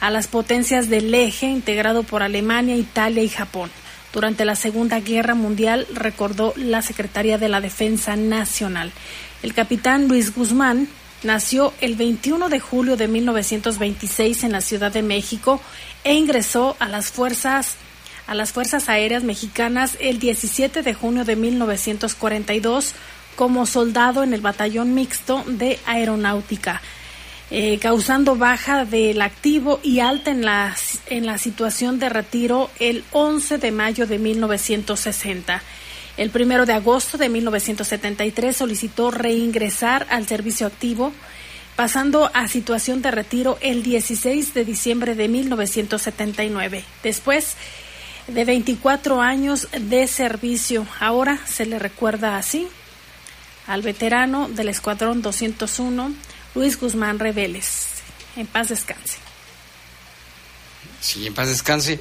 a las potencias del eje integrado por Alemania, Italia y Japón. Durante la Segunda Guerra Mundial, recordó la Secretaría de la Defensa Nacional. El capitán Luis Guzmán Nació el 21 de julio de 1926 en la Ciudad de México e ingresó a las fuerzas a las Fuerzas Aéreas Mexicanas el 17 de junio de 1942 como soldado en el Batallón Mixto de Aeronáutica, eh, causando baja del activo y alta en la, en la situación de retiro el 11 de mayo de 1960. El primero de agosto de 1973 solicitó reingresar al servicio activo, pasando a situación de retiro el 16 de diciembre de 1979. Después de 24 años de servicio, ahora se le recuerda así al veterano del Escuadrón 201, Luis Guzmán Reveles. En paz descanse. Sí, en paz descanse.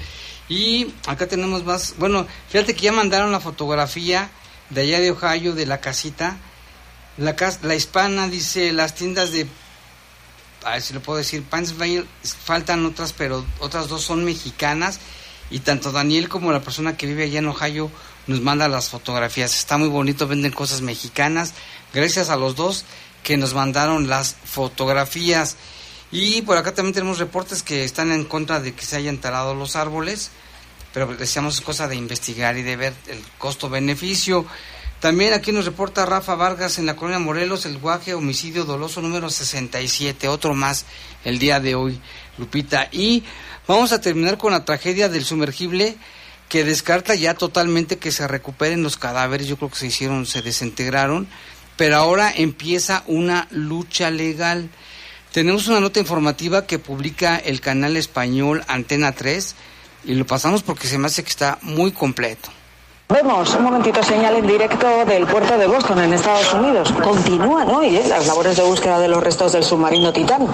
Y acá tenemos más. Bueno, fíjate que ya mandaron la fotografía de allá de Ohio, de la casita. La, la hispana dice: las tiendas de. A ver si lo puedo decir. Pansville, faltan otras, pero otras dos son mexicanas. Y tanto Daniel como la persona que vive allá en Ohio nos manda las fotografías. Está muy bonito, venden cosas mexicanas. Gracias a los dos que nos mandaron las fotografías. Y por acá también tenemos reportes que están en contra de que se hayan talado los árboles, pero decíamos es cosa de investigar y de ver el costo-beneficio. También aquí nos reporta Rafa Vargas en la colonia Morelos, el guaje homicidio doloso número 67, otro más el día de hoy, Lupita. Y vamos a terminar con la tragedia del sumergible que descarta ya totalmente que se recuperen los cadáveres, yo creo que se hicieron, se desintegraron, pero ahora empieza una lucha legal. Tenemos una nota informativa que publica el canal español Antena 3 y lo pasamos porque se me hace que está muy completo. Vemos un momentito señal en directo del puerto de Boston en Estados Unidos. Continúan hoy ¿eh? las labores de búsqueda de los restos del submarino Titán.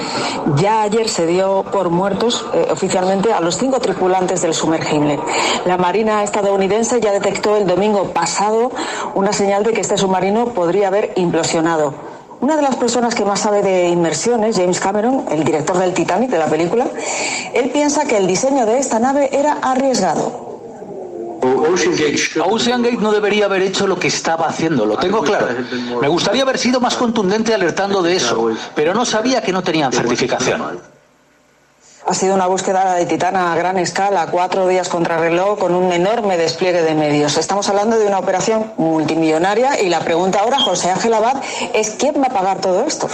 Ya ayer se dio por muertos eh, oficialmente a los cinco tripulantes del sumergible. La Marina estadounidense ya detectó el domingo pasado una señal de que este submarino podría haber implosionado. Una de las personas que más sabe de inmersiones, James Cameron, el director del Titanic de la película, él piensa que el diseño de esta nave era arriesgado. Ocean Gate no debería haber hecho lo que estaba haciendo, lo tengo claro. Me gustaría haber sido más contundente alertando de eso, pero no sabía que no tenían certificación. Ha sido una búsqueda de Titana a gran escala, cuatro días contra reloj, con un enorme despliegue de medios. Estamos hablando de una operación multimillonaria y la pregunta ahora, José Ángel Abad, es ¿quién va a pagar todo esto?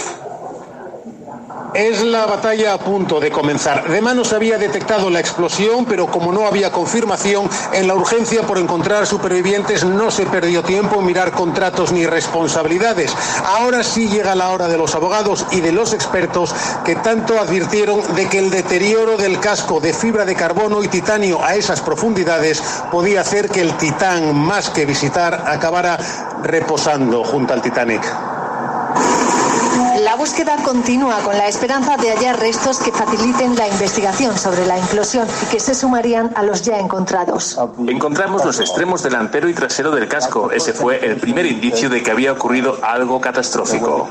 Es la batalla a punto de comenzar. De manos había detectado la explosión, pero como no había confirmación, en la urgencia por encontrar supervivientes no se perdió tiempo en mirar contratos ni responsabilidades. Ahora sí llega la hora de los abogados y de los expertos que tanto advirtieron de que el deterioro del casco de fibra de carbono y titanio a esas profundidades podía hacer que el Titán, más que visitar, acabara reposando junto al Titanic. La búsqueda continúa con la esperanza de hallar restos que faciliten la investigación sobre la implosión y que se sumarían a los ya encontrados. Encontramos los extremos delantero y trasero del casco. Ese fue el primer indicio de que había ocurrido algo catastrófico.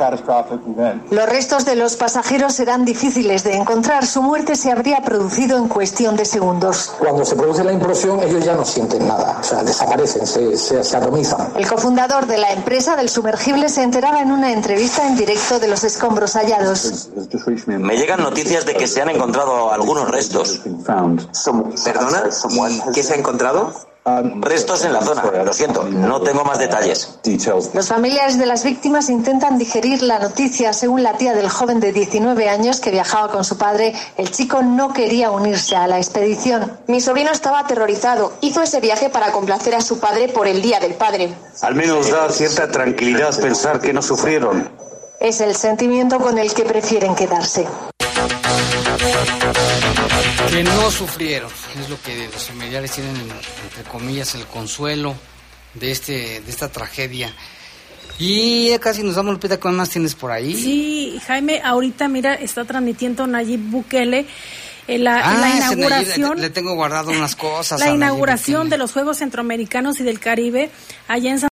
Los restos de los pasajeros serán difíciles de encontrar. Su muerte se habría producido en cuestión de segundos. Cuando se produce la implosión, ellos ya no sienten nada, o sea, desaparecen, se, se, se atomizan. El cofundador de la empresa del sumergible se enteraba en una entrevista en directo de los escombros hallados. Me llegan noticias de que se han encontrado algunos restos. ¿Perdona? ¿Qué se ha encontrado? Restos en la zona. Lo siento, no tengo más detalles. Los familiares de las víctimas intentan digerir la noticia. Según la tía del joven de 19 años que viajaba con su padre, el chico no quería unirse a la expedición. Mi sobrino estaba aterrorizado. Hizo ese viaje para complacer a su padre por el Día del Padre. Al menos da cierta tranquilidad pensar que no sufrieron. Es el sentimiento con el que prefieren quedarse. Que no sufrieron, es lo que los familiares tienen, entre comillas, el consuelo de, este, de esta tragedia. Y ya casi nos vamos, Lupita, ¿qué más tienes por ahí? Sí, Jaime, ahorita, mira, está transmitiendo Nayib Bukele en la, en la Ah, ese inauguración. Nayib, le, le tengo guardado unas cosas. La Nayib inauguración de los Juegos Centroamericanos y del Caribe allá en San